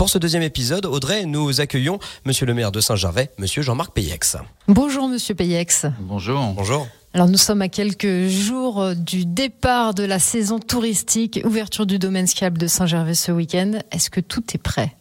Pour ce deuxième épisode, Audrey, nous accueillons Monsieur le maire de Saint-Gervais, Monsieur Jean-Marc Payex. Bonjour Monsieur Payex. Bonjour. Bonjour. Alors nous sommes à quelques jours du départ de la saison touristique, ouverture du domaine skiable de Saint-Gervais ce week-end. Est-ce que tout est prêt?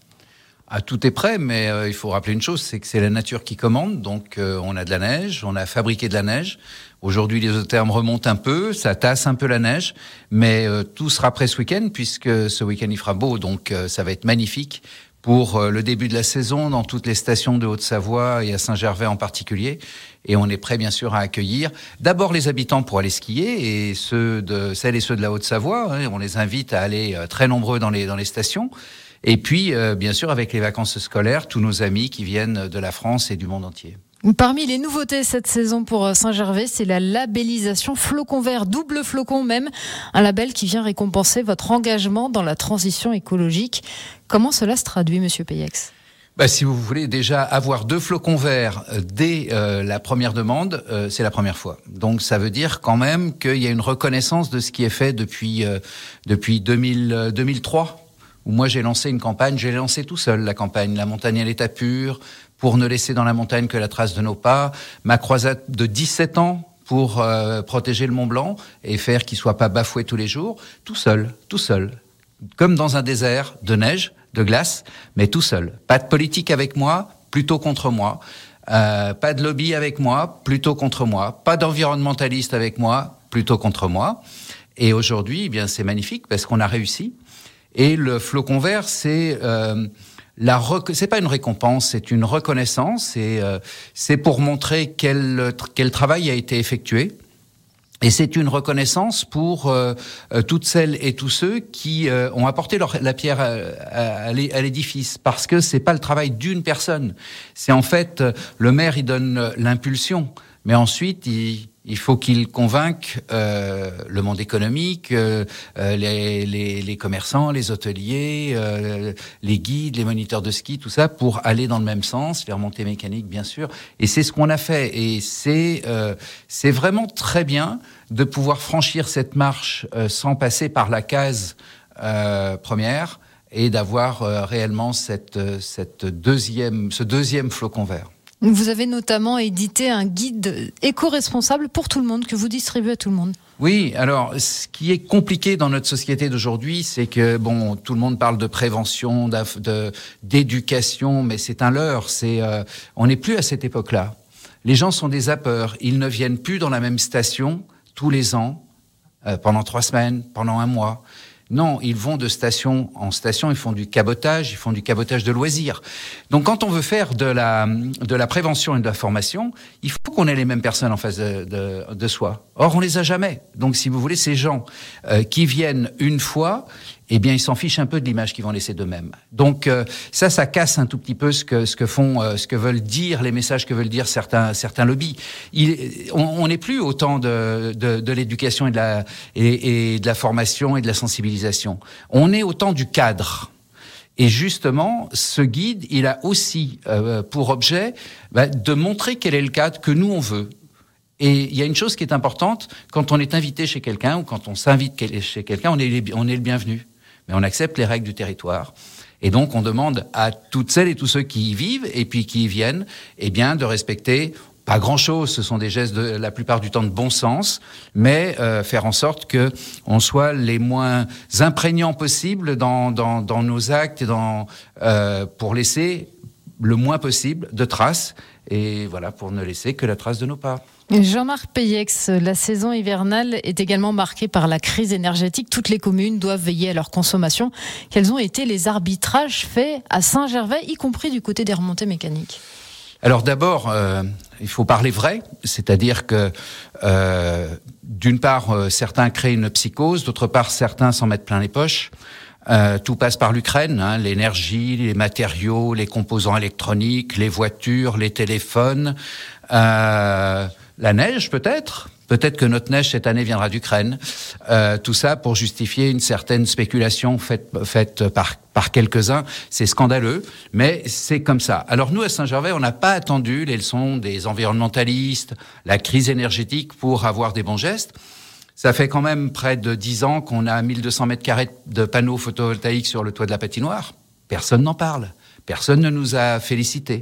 Ah, tout est prêt, mais euh, il faut rappeler une chose, c'est que c'est la nature qui commande. Donc, euh, on a de la neige, on a fabriqué de la neige. Aujourd'hui, les termes remontent un peu, ça tasse un peu la neige, mais euh, tout sera prêt ce week-end puisque ce week-end il fera beau, donc ça va être magnifique pour le début de la saison dans toutes les stations de Haute-Savoie et à Saint-Gervais en particulier. Et on est prêt, bien sûr, à accueillir d'abord les habitants pour aller skier et ceux de celles et ceux de la Haute-Savoie. Hein, on les invite à aller très nombreux dans les dans les stations. Et puis, euh, bien sûr, avec les vacances scolaires, tous nos amis qui viennent de la France et du monde entier. Parmi les nouveautés cette saison pour euh, Saint-Gervais, c'est la labellisation Flocon Vert, double flocon même, un label qui vient récompenser votre engagement dans la transition écologique. Comment cela se traduit, Monsieur Payex? Bah, si vous voulez déjà avoir deux flocons verts euh, dès la première demande, c'est la première fois. Donc ça veut dire quand même qu'il y a une reconnaissance de ce qui est fait depuis depuis 2000, 2003 où moi j'ai lancé une campagne, j'ai lancé tout seul la campagne, la montagne à l'état pur, pour ne laisser dans la montagne que la trace de nos pas, ma croisade de 17 ans pour euh, protéger le Mont Blanc et faire qu'il soit pas bafoué tous les jours, tout seul, tout seul, comme dans un désert de neige, de glace, mais tout seul. Pas de politique avec moi, plutôt contre moi. Euh, pas de lobby avec moi, plutôt contre moi. Pas d'environnementaliste avec moi, plutôt contre moi. Et aujourd'hui, eh bien, c'est magnifique parce qu'on a réussi. Et le flocon vert, c'est euh, la c'est pas une récompense, c'est une reconnaissance. Et euh, c'est pour montrer quel quel travail a été effectué. Et c'est une reconnaissance pour euh, euh, toutes celles et tous ceux qui ont apporté leur, la pierre à, à, l'édifice, parce que c'est pas le travail d'une personne. C'est en fait le maire, il donne l'impulsion, mais ensuite il, il faut qu'il convainque euh, le monde économique, euh, euh, les, les, les, commerçants, les hôteliers, euh, les guides, les moniteurs de ski, tout ça, pour aller dans le même sens, les remontées mécaniques, bien sûr. Et c'est ce qu'on a fait. Et c'est c'est vraiment très bien de pouvoir franchir cette marche sans passer par la case première et d'avoir réellement cette, cette deuxième, ce deuxième flocon vert. Vous avez notamment édité un guide éco-responsable pour tout le monde que vous distribuez à tout le monde. Oui, alors ce qui est compliqué dans notre société d'aujourd'hui, c'est que bon, tout le monde parle de prévention, d'éducation, mais c'est un leurre. C'est euh, on n'est plus à cette époque-là. Les gens sont des zappeurs. Ils ne viennent plus dans la même station tous les ans, euh, pendant trois semaines, pendant un mois. Non, ils vont de station en station, ils font du cabotage, ils font du cabotage de loisirs. Donc quand on veut faire de la, de la prévention et de la formation, il faut qu'on ait les mêmes personnes en face de, de, de, soi. Or, on les a jamais. Donc si vous voulez, ces gens euh, qui viennent une fois, eh bien, ils s'en fichent un peu de l'image qu'ils vont laisser d'eux-mêmes. Donc euh, ça, ça casse un tout petit peu ce que ce que font, euh, ce que veulent dire les messages que veulent dire certains certains lobbies. Il, on n'est plus au temps de, de, de l'éducation et de la et, et, de la formation et de la sensibilisation. On est au temps du cadre. Et justement, ce guide, il a aussi euh, pour objet bah, de montrer quel est le cadre que nous on veut. Et il y a une chose qui est importante, quand on est invité chez quelqu'un ou quand on s'invite chez quelqu'un, on est, on est le bienvenu mais on accepte les règles du territoire. Et donc, on demande à toutes celles et tous ceux qui y vivent et puis qui y viennent, eh bien, de respecter pas grand chose. Ce sont des gestes de la plupart du temps de bon sens, mais euh, faire en sorte que on soit les moins imprégnants possibles dans, dans, dans nos actes dans, euh, pour laisser le moins possible de traces et voilà pour ne laisser que la trace de nos pas. Jean-Marc Payex, la saison hivernale est également marquée par la crise énergétique. Toutes les communes doivent veiller à leur consommation. Quels ont été les arbitrages faits à Saint-Gervais, y compris du côté des remontées mécaniques? Alors d'abord, euh, il faut parler vrai, c'est-à-dire que euh, d'une part, euh, certains créent une psychose, d'autre part, certains s'en mettent plein les poches. tout passe par l'Ukraine, hein, l'énergie, les matériaux, les composants électroniques, les voitures, les téléphones. La neige, peut-être? Peut-être que notre neige cette année viendra d'Ukraine. Euh, tout ça pour justifier une certaine spéculation faite, faite par, par quelques-uns. C'est scandaleux, mais c'est comme ça. Alors nous, à Saint-Gervais, on n'a pas attendu les leçons des environnementalistes, la crise énergétique pour avoir des bons gestes. Ça fait quand même près de dix ans qu'on a 1200 mètres carrés de panneaux photovoltaïques sur le toit de la patinoire. Personne n'en parle. Personne ne nous a félicités.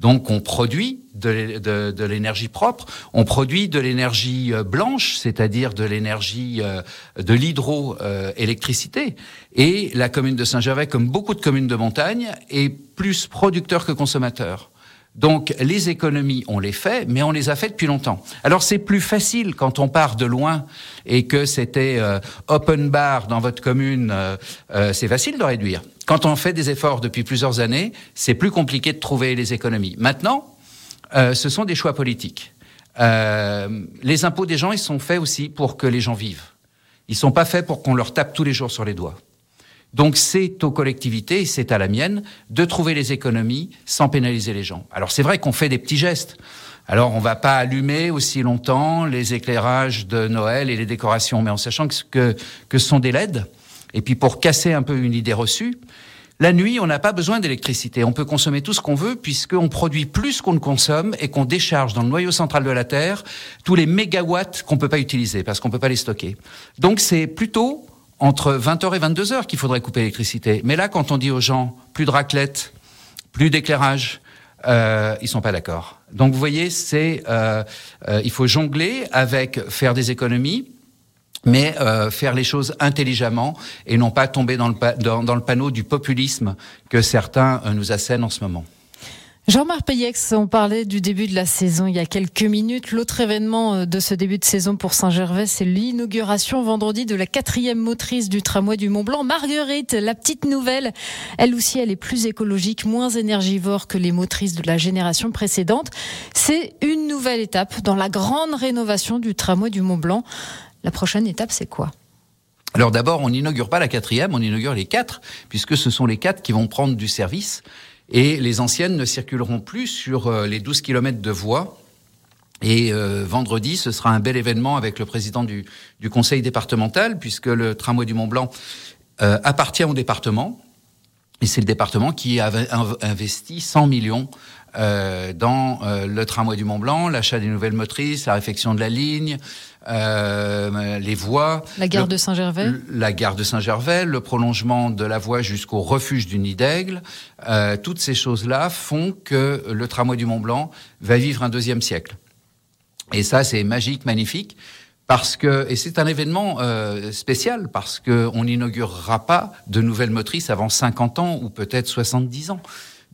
Donc on produit de, l'énergie propre, on produit de l'énergie euh, blanche, c'est-à-dire de l'énergie euh, de l'hydroélectricité. Et la commune de Saint-Gervais, comme beaucoup de communes de montagne, est plus producteur que consommateur. Donc les économies, on les fait, mais on les a fait depuis longtemps. Alors c'est plus facile quand on part de loin et que c'était euh, open bar dans votre commune, euh, euh, c'est facile de réduire. Quand on fait des efforts depuis plusieurs années, c'est plus compliqué de trouver les économies. Maintenant, ce sont des choix politiques. les impôts des gens, ils sont faits aussi pour que les gens vivent. Ils sont pas faits pour qu'on leur tape tous les jours sur les doigts. Donc c'est aux collectivités, c'est à la mienne, de trouver les économies sans pénaliser les gens. Alors c'est vrai qu'on fait des petits gestes. Alors on va pas allumer aussi longtemps les éclairages de Noël et les décorations, mais en sachant que, que ce sont des LED. Et puis pour casser un peu une idée reçue, la nuit, on n'a pas besoin d'électricité. On peut consommer tout ce qu'on veut puisqu'on produit plus qu'on ne consomme et qu'on décharge dans le noyau central de la Terre tous les mégawatts qu'on peut pas utiliser parce qu'on peut pas les stocker. Donc c'est plutôt entre 20h et 22h qu'il faudrait couper l'électricité. Mais là, quand on dit aux gens plus de raclette, plus d'éclairage, euh, ils sont pas d'accord. Donc vous voyez, c'est euh, euh, il faut jongler avec faire des économies, mais euh, faire les choses intelligemment et non pas tomber dans le, dans, le panneau du populisme que certains nous assènent en ce moment. Jean-Marc Payex, on parlait du début de la saison il y a quelques minutes. L'autre événement euh, de ce début de saison pour Saint-Gervais, c'est l'inauguration vendredi de la quatrième motrice du tramway du Mont-Blanc. Marguerite, la petite nouvelle, elle aussi, elle est plus écologique, moins énergivore que les motrices de la génération précédente. C'est une nouvelle étape dans la grande rénovation du tramway du Mont-Blanc. La prochaine étape, c'est quoi? Alors d'abord, on n'inaugure pas la quatrième, on inaugure les quatre, puisque ce sont les quatre qui vont prendre du service. Et les anciennes ne circuleront plus sur euh, les 12 kilomètres de voies. Et euh, vendredi, ce sera un bel événement avec le président du, du conseil départemental, puisque le tramway du Mont Blanc euh, appartient au département. Et c'est le département qui a investi 100 millions euh, dans euh, le tramway du Mont Blanc, l'achat des nouvelles motrices, la réfection de la ligne, euh, les voies. La gare de Saint-Gervais. La gare de Saint-Gervais, le prolongement de la voie jusqu'au refuge du Nid d'Aigle. toutes ces choses-là font que le tramway du Mont Blanc va vivre un deuxième siècle. Et ça, c'est magique, magnifique parce que et c'est un événement euh, spécial parce que on n'inaugurera pas de nouvelles motrices avant 50 ans ou peut-être 70 ans.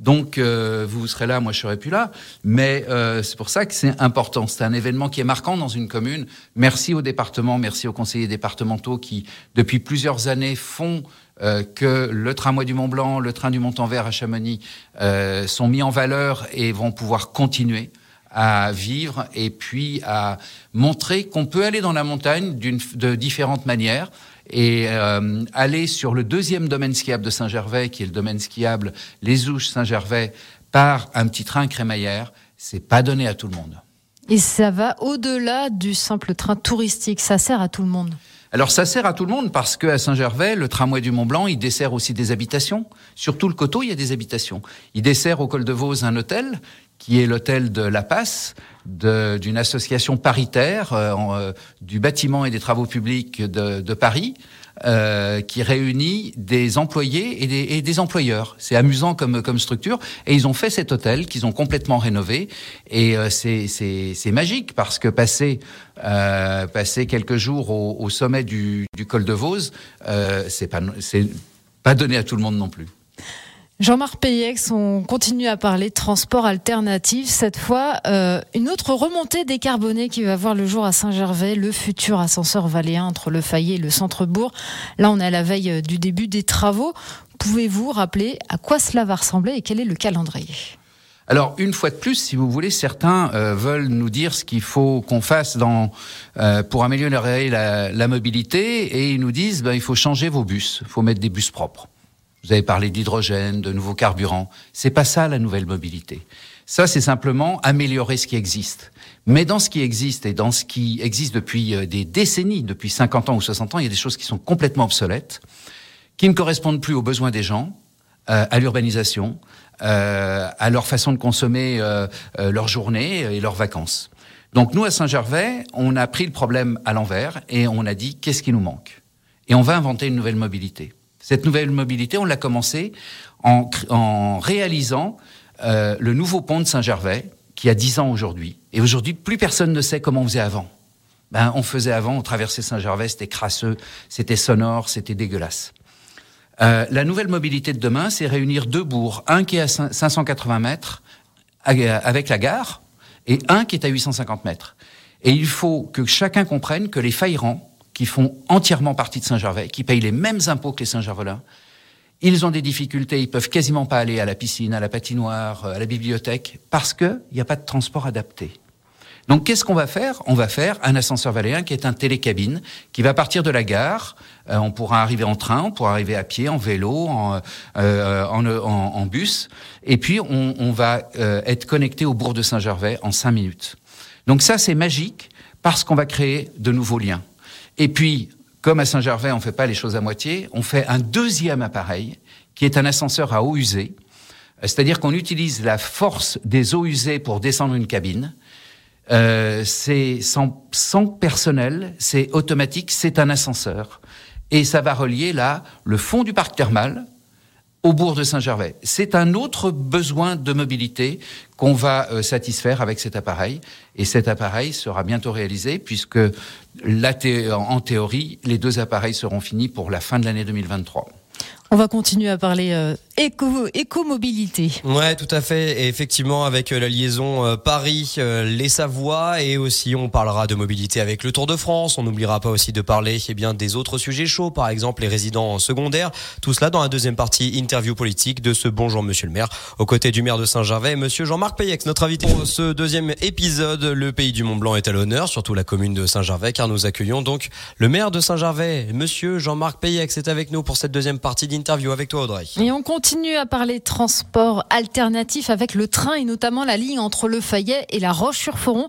Donc euh, vous serez là, moi je serai plus là, mais euh, c'est pour ça que c'est important. C'est un événement qui est marquant dans une commune. Merci au département, merci aux conseillers départementaux qui depuis plusieurs années font euh, que le tramway du Mont Blanc, le train du Mont-en-Vert à Chamonix euh, sont mis en valeur et vont pouvoir continuer à vivre et puis à montrer qu'on peut aller dans la montagne de différentes manières et euh, aller sur le deuxième domaine skiable de Saint-Gervais, qui est le domaine skiable Les Ouches Saint-Gervais, par un petit train crémaillère, c'est pas donné à tout le monde. Et ça va au-delà du simple train touristique, ça sert à tout le monde. Alors ça sert à tout le monde parce que à Saint-Gervais, le tramway du Mont Blanc, il dessert aussi des habitations. Sur tout le coteau, il y a des habitations. Il dessert au col de Vos un hôtel qui est l'hôtel de La Passe, d'une association paritaire euh, euh, du bâtiment et des travaux publics de, Paris, euh, qui réunit des employés et des, employeurs. C'est amusant comme, structure. Et ils ont fait cet hôtel qu'ils ont complètement rénové. Et c'est magique parce que passer, passer quelques jours au, sommet du, col de Vose, c'est pas, pas donné à tout le monde non plus. Jean-Marc Payex, on continue à parler de transport alternatif. Cette fois, euh, une autre remontée décarbonée qui va voir le jour à Saint-Gervais, le futur ascenseur valéen entre le Fayet et le centre-bourg. Là, on est à la veille euh, du début des travaux. Pouvez-vous rappeler à quoi cela va ressembler et quel est le calendrier? Alors, une fois de plus, si vous voulez, certains euh, veulent nous dire ce qu'il faut qu'on fasse pour améliorer la, la, mobilité, et ils nous disent ben, il faut changer vos bus, il faut mettre des bus propres. Vous avez parlé d'hydrogène, de nouveaux carburants. C'est pas ça la nouvelle mobilité. Ça, c'est simplement améliorer ce qui existe. Mais dans ce qui existe et dans ce qui existe depuis euh, des décennies, depuis 50 ans ou 60 ans, il y a des choses qui sont complètement obsolètes, qui ne correspondent plus aux besoins des gens, euh, à l'urbanisation, euh, à leur façon de consommer euh, leur journée et leurs vacances. Donc nous, à Saint-Gervais, on a pris le problème à l'envers et on a dit qu'est-ce qui nous manque? Et on va inventer une nouvelle mobilité. Cette nouvelle mobilité, on l'a commencé en, en réalisant euh, le nouveau pont de Saint-Gervais, qui a 10 ans aujourd'hui. Et aujourd'hui, plus personne ne sait comment on faisait avant. Ben, on faisait avant, on traversait Saint-Gervais, c'était crasseux, c'était sonore, c'était dégueulasse. Euh, la nouvelle mobilité de demain, c'est réunir deux bourgs, un qui est à 580 mètres avec la gare et un qui est à 850 mètres. Et il faut que chacun comprenne que les Faïrans, qui font entièrement partie de Saint-Gervais, qui payent les mêmes impôts que les Saint-Gervelins, ils ont des difficultés, ils peuvent quasiment pas aller à la piscine, à la patinoire, à la bibliothèque, parce qu'il n'y a pas de transport adapté. Donc qu'est-ce qu'on va faire? On va faire un ascenseur valéen qui est un télécabine, qui va partir de la gare. Euh, on pourra arriver en train, on pourra arriver à pied, en vélo, en, euh, en, en, bus. Et puis on, on va euh, être connecté au bourg de Saint-Gervais en cinq minutes. Donc ça c'est magique parce qu'on va créer de nouveaux liens. Et puis, comme à Saint-Gervais, on ne fait pas les choses à moitié, on fait un deuxième appareil qui est un ascenseur à eau usée. C'est-à-dire qu'on utilise la force des eaux usées pour descendre une cabine. Euh, c'est sans, sans, personnel, c'est automatique, c'est un ascenseur. Et ça va relier là le fond du parc thermal au bourg de Saint-Gervais. C'est un autre besoin de mobilité qu'on va euh, satisfaire avec cet appareil. Et cet appareil sera bientôt réalisé puisque en théorie, les deux appareils seront finis pour la fin de l'année 2023. On va continuer à parler euh, éco, éco-mobilité. Ouais, tout à fait. Et effectivement, avec euh, la liaison euh, Paris-Les Savoies et aussi on parlera de mobilité avec le Tour de France. On n'oubliera pas aussi de parler eh bien des autres sujets chauds, par exemple les résidents secondaires. Tout cela dans la deuxième partie interview politique de ce Bonjour Monsieur le maire, aux côtés du maire de Saint-Gervais, Monsieur Jean-Marc Payex, notre invité. Pour ce deuxième épisode, le pays du Mont Blanc est à l'honneur, surtout la commune de Saint-Gervais, car nous accueillons donc le maire de Saint-Gervais, Monsieur Jean-Marc Payex, est avec nous pour cette deuxième partie d'interview interview avec toi Audrey. Et on continue à parler transport alternatif avec le train et notamment la ligne entre Le Fayet et La Roche-sur-Foron.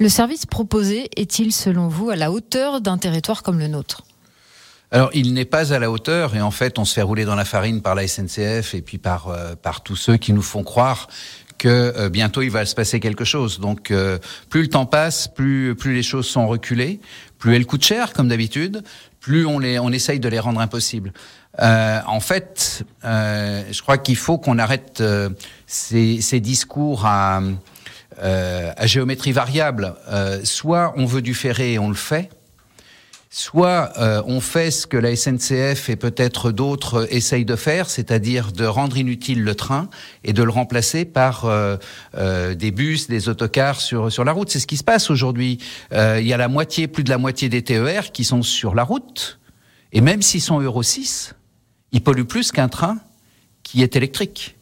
Le service proposé est-il selon vous à la hauteur d'un territoire comme le nôtre? Alors, il n'est pas à la hauteur, et en fait, on se fait rouler dans la farine par la SNCF et puis par euh, par tous ceux qui nous font croire que euh, bientôt il va se passer quelque chose. Donc, euh, plus le temps passe, plus plus les choses sont reculées, plus elles coûtent cher, comme d'habitude, plus on les on essaye de les rendre impossibles. Euh, en fait, euh, je crois qu'il faut qu'on arrête euh, ces, ces, discours à, euh, à géométrie variable. Euh, soit on veut du ferré et on le fait, soit on fait ce que la SNCF et peut-être d'autres essayent de faire, c'est-à-dire de rendre inutile le train et de le remplacer par des bus, des autocars sur, sur la route. C'est ce qui se passe aujourd'hui. il y a la moitié, plus de la moitié des TER qui sont sur la route. Et même s'ils sont Euro 6, il pollue plus qu'un train qui est électrique.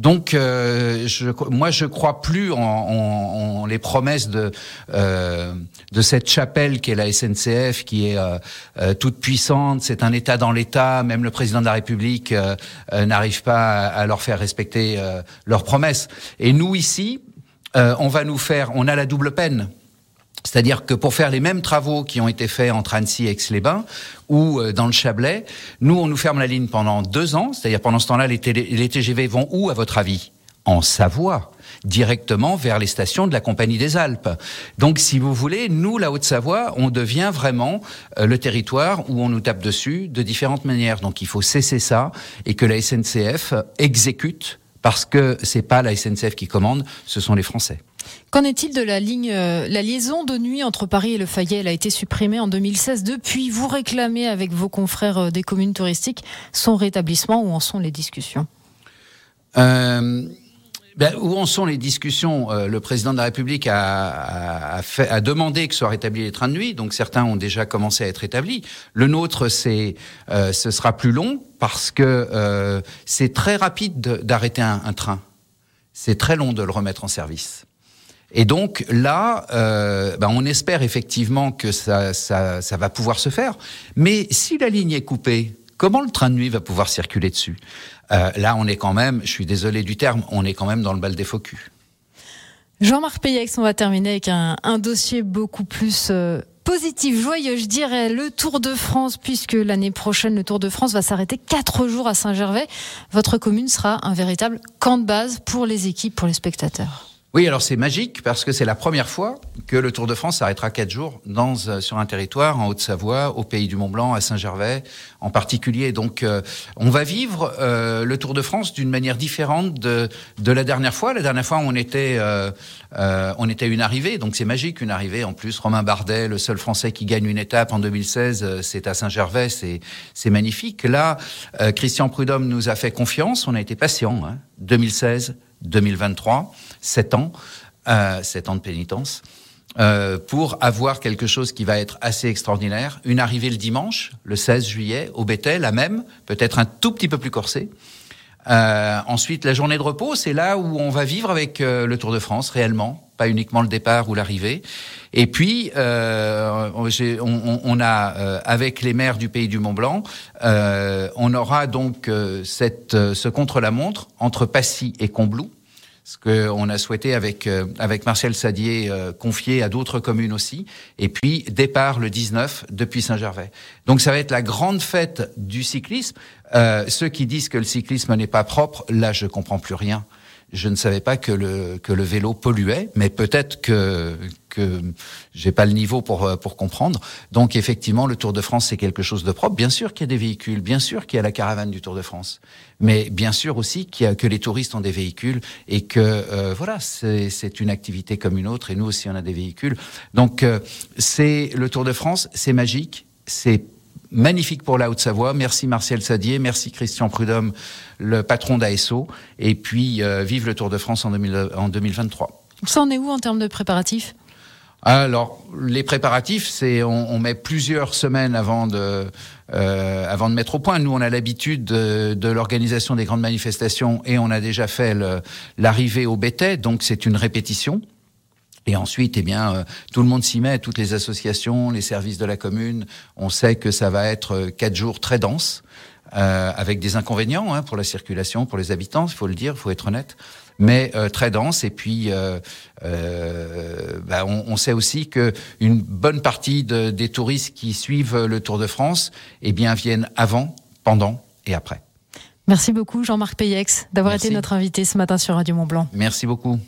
Donc, euh, je, moi, je crois plus en, en, les promesses de euh, de cette chapelle qui est la SNCF, qui est euh, euh, toute puissante. C'est un État dans l'État. Même le président de la République n'arrive pas à, à, leur faire respecter leurs promesses. Et nous ici, on va nous faire. On a la double peine c'est-à-dire que pour faire les mêmes travaux qui ont été faits entre Annecy et Aix-les-Bains ou euh, dans le Chablais, nous, on nous ferme la ligne pendant deux ans. C'est-à-dire pendant ce temps-là, les, les, TGV vont où, à votre avis? En Savoie directement vers les stations de la Compagnie des Alpes. Donc, si vous voulez, nous, la Haute-Savoie, on devient vraiment euh, le territoire où on nous tape dessus de différentes manières. Donc, il faut cesser ça et que la SNCF exécute parce que c'est pas la SNCF qui commande, ce sont les Français. Qu'en est-il de la ligne, euh, la liaison de nuit entre Paris et Le Fayet? Elle a été supprimée en 2016. Depuis, vous réclamez avec vos confrères euh, des communes touristiques son rétablissement. Où en sont les discussions? Euh, ben, où en sont les discussions? Le président de la République a, demandé que soient rétablis les trains de nuit, donc certains ont déjà commencé à être rétablis. Le nôtre, c'est, ce sera plus long parce que c'est très rapide d'arrêter un, train. C'est très long de le remettre en service. Et donc là, euh, ben on espère effectivement que ça, ça, ça va pouvoir se faire. Mais si la ligne est coupée, comment le train de nuit va pouvoir circuler dessus? Euh, Là, on est quand même, je suis désolé du terme, on est quand même dans le bal des faux culs. Jean-Marc Payex, on va terminer avec un, un dossier beaucoup plus euh, positif, joyeux, je dirais, le Tour de France, puisque l'année prochaine, le Tour de France va s'arrêter quatre jours à Saint-Gervais. Votre commune sera un véritable camp de base pour les équipes, pour les spectateurs. Oui, alors c'est magique parce que c'est la première fois que le Tour de France s'arrêtera quatre jours dans, euh, sur un territoire en Haute-Savoie, au Pays du Mont-Blanc, à Saint-Gervais en particulier. Donc euh, on va vivre euh, le Tour de France d'une manière différente de, de la dernière fois. La dernière fois on était, on était une arrivée, donc c'est magique une arrivée. En plus, Romain Bardet, le seul Français qui gagne une étape en 2016, c'est à Saint-Gervais, c'est magnifique. Là, Christian Prudhomme nous a fait confiance, on a été patient. Hein. 2016, 2023, 7 ans, euh, 7 ans de pénitence, euh, pour avoir quelque chose qui va être assez extraordinaire. Une arrivée le dimanche, le 16 juillet, au Bethel, la même, peut-être un tout petit peu plus corsé. Euh, ensuite, la journée de repos, c'est là où on va vivre avec euh, le Tour de France réellement, pas uniquement le départ ou l'arrivée. Et puis, euh, on, on, a euh, avec les maires du pays du Mont Blanc, euh, on aura donc cette, ce contre-la-montre entre Passy et Combloux ce qu'on a souhaité avec avec Martial Sadier confier à d'autres communes aussi. Et puis départ le 19 depuis Saint-Gervais. Donc ça va être la grande fête du cyclisme. Euh, ceux qui disent que le cyclisme n'est pas propre, là je comprends plus rien je ne savais pas que le, que le vélo polluait, mais peut-être que, que j'ai pas le niveau pour, euh, pour comprendre. Donc effectivement, le Tour de France, c'est quelque chose de propre. Bien sûr qu'il y a des véhicules, bien sûr qu'il y a la caravane du Tour de France, mais bien sûr aussi qu'il y a, que les touristes ont des véhicules et que euh, voilà, c'est une activité comme une autre et nous aussi on a des véhicules. Donc euh, c'est le Tour de France, c'est magique, c'est magnifique pour la Haute-Savoie. Merci Martial Sadier, merci Christian Prudhomme, le patron d'ASO. Et puis, euh, vive le Tour de France en, 2023. Ça en est où en termes de préparatifs? Alors, les préparatifs, c'est on, met plusieurs semaines avant de euh, avant de mettre au point. Nous, on a l'habitude de, l'organisation des grandes manifestations et on a déjà fait l'arrivée au Bétais, donc c'est une répétition. Et ensuite, eh bien, euh, tout le monde s'y met, toutes les associations, les services de la commune. On sait que ça va être euh, quatre jours très denses, euh, avec des inconvénients hein, pour la circulation, pour les habitants, il faut le dire, il faut être honnête, mais euh, très dense. Et puis, bah, on, on, sait aussi que une bonne partie de, des touristes qui suivent le Tour de France, eh bien, viennent avant, pendant et après. Merci beaucoup, Jean-Marc Payex, d'avoir été notre invité ce matin sur Radio Mont Blanc. Merci beaucoup.